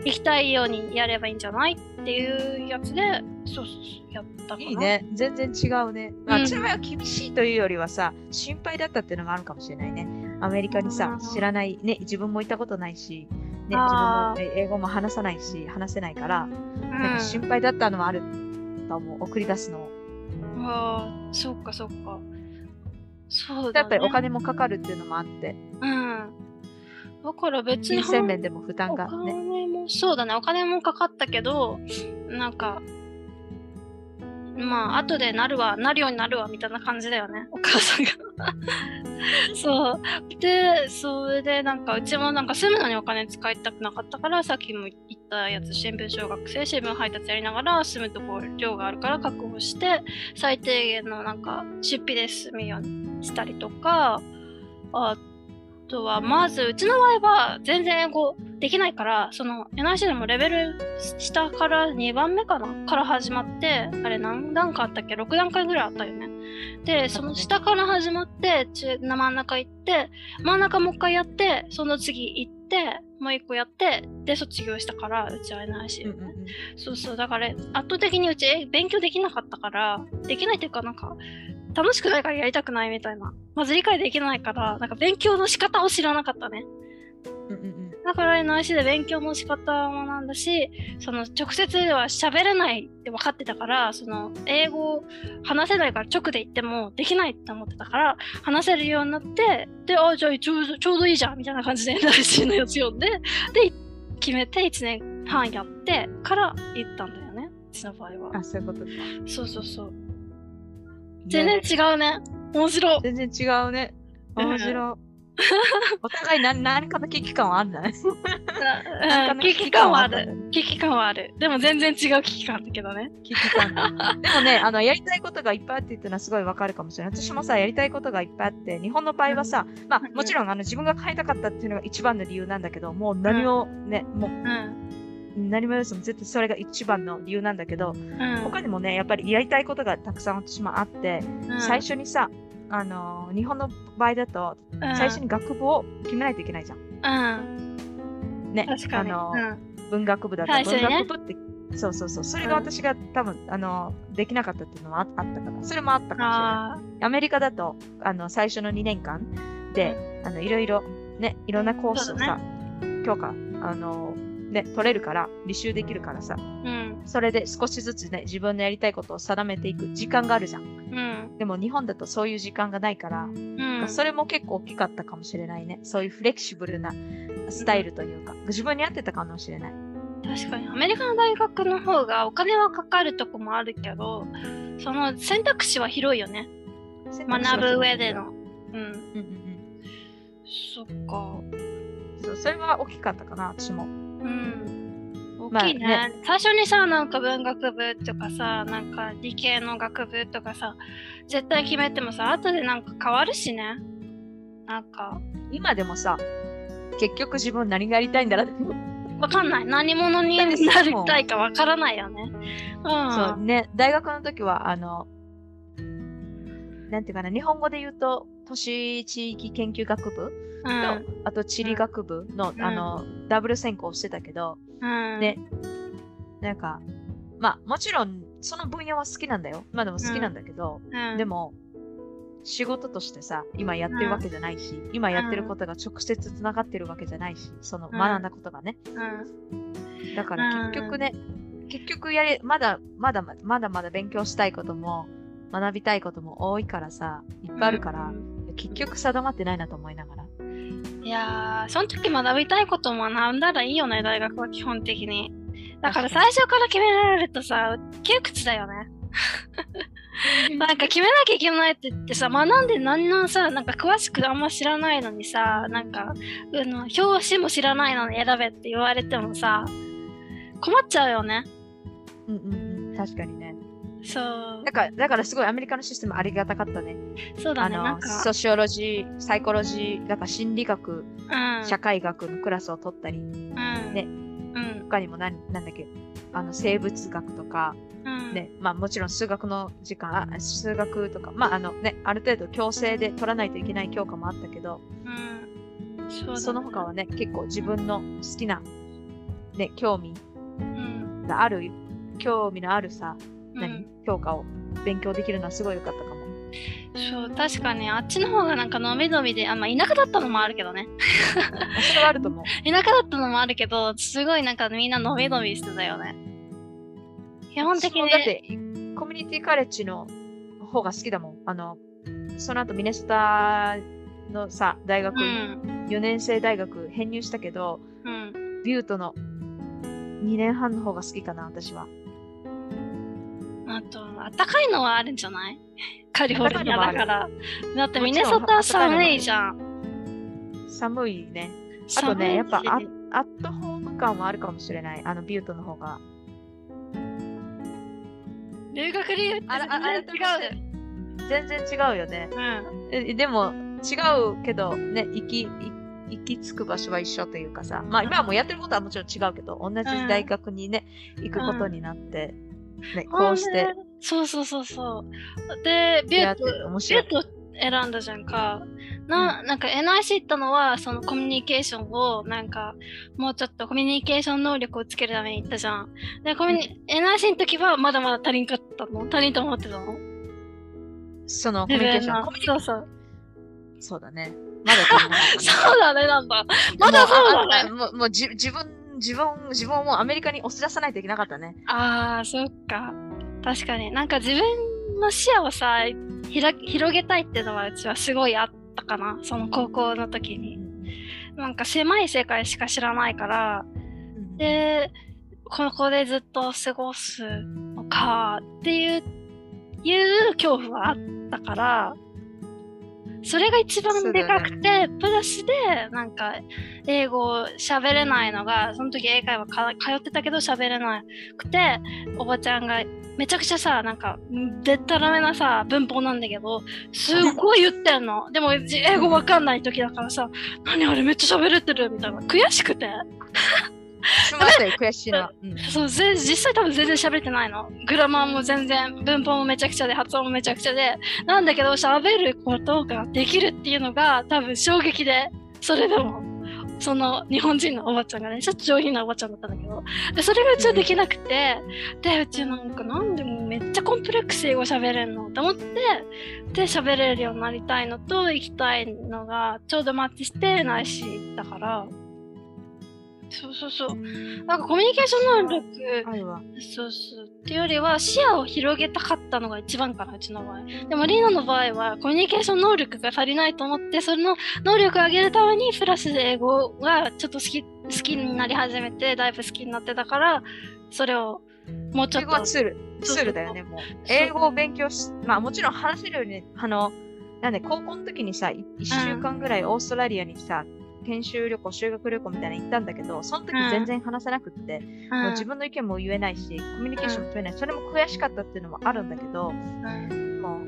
行きたいようにやればいいんじゃないっていうやつで、そうそうそう、やったかな。いい。ね。全然違うね。まあ、うんは厳しいというよりはさ、心配だったっていうのがあるかもしれないね。アメリカにさ知らない、ね、自分も行ったことないし、ね、自分もえ英語も話さないし、話せないから、うん。なんか心配だったのはあると思う。送り出すの。ああ、そっかそっか。そうだ、ね。やっぱりお金もかかるっていうのもあって、うん。だから別に金銭面でも負担がおね。金も、そうだね、お金もかかったけど、なんか、まあ、後でなるわ、なるようになるわ、みたいな感じだよね、お母さんが。そう。で、それで、なんか、うちもなんか住むのにお金使いたくなかったから、さっきも言ったやつ、新聞小学生、新聞配達やりながら、住むとこ量があるから確保して、最低限のなんか、出費で済むようにしたりとか、あとは、まず、うちの場合は全然英語できないから、その NIC でもレベル下から2番目かなから始まって、あれ何段階あったっけ ?6 段階ぐらいあったよね。で、その下から始まって、中真ん中行って、真ん中もう一回やって、その次行って、もう一個やって、で、卒業したから、うちは NIC うんうんうんそうそう、だから圧倒的にうちえ勉強できなかったから、できないっていうかなんか、楽しくないからやりたくないみたいな。まず理解できないから、なんか勉強の仕方を知らなかったね。うんうんうんだから NIC で勉強の仕方もなんだし、その直接では喋れないって分かってたから、その英語話せないから直で言ってもできないって思ってたから、話せるようになって、で、あ、じゃあちょうどちょうどいいじゃんみたいな感じで NIC のやつ読んで、で、決めて1年半やってから行ったんだよね、うちの場合は。あ、そういうことか。そうそうそう。全然違うね。面白い。全然違うね。面白い。お互い何 何かの危機感はあるんだね。うん危機感はある？危機感はある。でも全然違う危機感だけどね。危機感が。でもね、あの、やりたいことがいっぱいあってっていうのはすごいわかるかもしれない。私もさ、やりたいことがいっぱいあって、日本の場合はさ、まあ、もちろんあの自分が変えたかったっていうのが一番の理由なんだけど、もう何をね、もうん。う何もよりも絶対それが一番の理由なんだけど、うん。他にもね、やっぱりやりたいことがたくさん私もあって、うん最初にさ、あの日本の場合だと、最初に学部を決めないといけないじゃん。うん。ね。あのうん。文学部だと文学部って、そうそうそう、それが私が多分、あのできなかったっていうのもああったから、それもあったかもしれない。あアメリカだと、あの最初の2年間で、あのいろいろ、ね、いろんなコースをさ、教科、あのね、取れるから、履修できるからさ、あ。うん。それで少しずつね、自分のやりたいことを定めていく時間があるじゃん。うん。でも日本だとそういう時間がないから、うん。それも結構大きかったかもしれないね。そういうフレキシブルなスタイルというか、自分に合ってたかもしれない。確かに。アメリカの大学の方がお金はかかるとこもあるけど、その選択肢は広いよね。学ぶ上での。うん。うんうんうん。そっか。そう、それは大きかったかな、私も。うん。まあ大きいね,、ね最初にさ、なんか文学部とかさ、なんか理系の学部とかさ、絶対決めてもさ、後でなんか変わるしね。なんか、今でもさ、結局自分何がやりたいんだろうってわかんない。何者になりたいかわからないよね。うん。そうね、大学の時は、あの、なんていうかな、日本語で言うと、都市地域研究学部？と、うん。あと地理学部の、うんあの、ダブル専攻してたけど、うん。ね、なんか、まあ、もちろん、その分野は好きなんだよ。まあでも好きなんだけど、うん、でも、仕事としてさ、今やってるわけじゃないし、今やってることが直接つながってるわけじゃないし、そのうん学んだことがね。うん。だから結局ね、結局やれ、まだ、まだまだ、まだまだ勉強したいことも、学びたいことも多いからさ、いっぱいあるから、結局定まってないなと思いながら。いやー、その時学びたいことも学んだらいいよね、大学は基本的に。だから最初から決められるとさ、窮屈だよね。なんか決めなきゃいけないって言ってさ、学んで何のさ、なんか詳しくあんま知らないのにさ、なんか、あの表紙も知らないのに選べって言われてもさ、困っちゃうよね。うんうんうん、確かにね。そうだ。から、だからすごいアメリカのシステムありがたかったね。そうだね、あの。ソシオロジー、サイコロジー、だから心理学、うん。社会学のクラスを取ったり、うん。ねうん。他にも何、なんだっけ、あの、生物学とか、うん。ね、まあもちろん数学の時間、あ数学とか、まああのね、ある程度強制で取らないといけない教科もあったけど、うん。そねその他はね、結構自分の好きな、ね、興味うん。がある、興味のあるさ、うん何、教科を勉強できるのはすごい良かったかも。そう、確かにあっちの方がなんかのびのびで、あ、まあ田舎だったのもあるけどね。あそれはあると思う。田舎だったのもあるけど、すごいなんかみんなのびのびしてたよね。基本的に。だって、コミュニティカレッジの方が好きだもん。あの、その後ミネソタのさ、大学、うん。4年生大学編入したけど、うん。ビュートの2年半の方が好きかな、私は。あと、あったかいのはあるんじゃない？カリフォルニアだかあら。だってミネソタは寒いじゃん。寒いね。あとね、やっぱアアットホーム感はあるかもしれない。あのビュートの方が。留学理由ってあらあ全然違う。全然違うよね。うん。えでも、違うけど、ね、行き、い行き着く場所は一緒というかさ。まあ今はもうやってることはもちろん違うけど、同じ大学にね、行くことになって、ね、こうして。そうそうそうそう。で、ビュート、ビュート選んだじゃんか。な、なんか NIC 行ったのは、そのコミュニケーションを、なんか、もうちょっとコミュニケーション能力をつけるために行ったじゃん。で、コミュニ、NIC の時はまだまだ足りんかったの？足りんと思ってたの？そのコミュニケーション。そうそう。そうだね。まだ足りなかった。そうだね、なんだ。まだそうだね。もうあもうもうじ自分、自分、自分をもうアメリカに押し出さないといけなかったね。ああ、そっか。確かに。なんか自分の視野をさ、広げたいっていうのはうちはすごいあったかな。その高校の時に。なんか狭い世界しか知らないから、うんで、ここでずっと過ごすのかっていう、いう恐怖はあったから、それが一番でかくて、プラスで、なんか、英語喋れないのが、その時英会話か通ってたけど喋れなくて、おばちゃんがめちゃくちゃさ、なんか、でったらめなさ、文法なんだけど、すっごい言ってんの。でも、じ英語わかんない時だからさ、何あれめっちゃ喋れてるみたいな。悔しくて。しまったよ、悔しいな。そう、ぜ実際多分全然喋ってないの。グラマーも全然、文法もめちゃくちゃで、発音もめちゃくちゃで、なんだけど喋ることができるっていうのが多分衝撃で、それでも、その日本人のおばちゃんがね、ちょっと上品なおばちゃんだったんだけど、でそれがうちはできなくて、で、うちなんかなんでもめっちゃコンプレックス英語喋れんのと思って、で、喋れるようになりたいのと行きたいのがちょうどマッチしてないし、だから、そうそうそう。なんかコミュニケーション能力。そうそう。っていうよりは視野を広げたかったのが一番かな、うちの場合。でもリーナの場合はコミュニケーション能力が足りないと思って、その能力を上げるためにプラスで英語がちょっと好き好きになり始めて、だいぶ好きになってたから、それをもうちょっと英語は。ツール。ツールだよね、もう。英語を勉強し、まあもちろん話せるように、あの、なんで、高校の時にさ、い一週間ぐらいオーストラリアにさ、研修旅行、修学旅行みたいなの行ったんだけど、その時うん全然話せなくって、うんもう自分の意見も言えないし、コミュニケーションも取れない。それも悔しかったっていうのもあるんだけど、うんも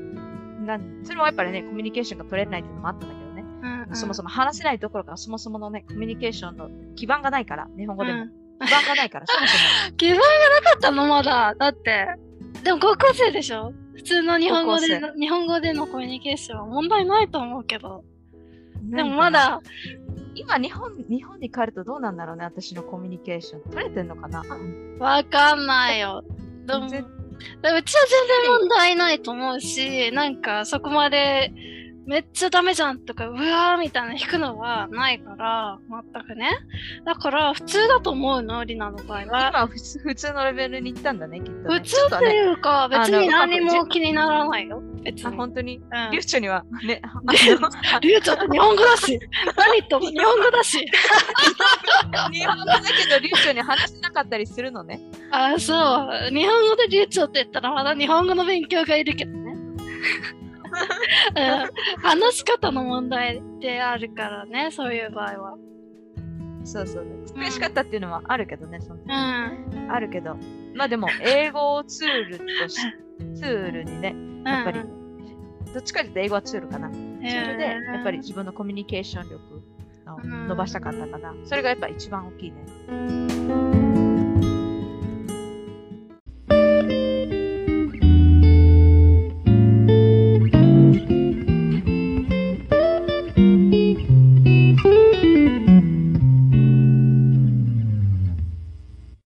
う、なんそれもやっぱりね、コミュニケーションが取れないっていうのもあったんだけどね。うんうんそもそも話せないどころか、そもそものね、コミュニケーションの基盤がないから、日本語でも。うん基盤がないから、そもそ基盤がなかったの？まだ。だって。でも高校生でしょ？普通の日本語で日本語でのコミュニケーションは問題ないと思うけど。も。でもまだ、今日本、日本に帰るとどうなんだろうね、私のコミュニケーション。取れてんのかな？わかんないよ。でも、うち全は全然問題ないと思うし、なんかそこまでめっちゃダメじゃんとか、うわーみたいな弾くのはないから、全くね。だから普通だと思うの、リナの場合は。今普通、普通のレベルに行ったんだね、きっと、ね。普通っていうか、別に何も気にならないよ。別あ、に。本当に、うんリュウチョには、ね、あのリュウちゃん って日本語だし。何言っても日本語だし。日本語だけど、リュウチョに話せなかったりするのね。あ、そう。日本語でリュウチョって言ったらまだ日本語の勉強がいるけどね。うん話し方の問題ってあるからね、そういう場合は。そうそう、ね。悔しかったっていうのはあるけどね、その時うん。あるけど。まあでも、英語をツールとし、ツールにね、やっぱりうんどっちかというと英語はツールかな。ツールで、やっぱり自分のコミュニケーション力をうん伸ばしたかったかな。それがやっぱ一番大きいね。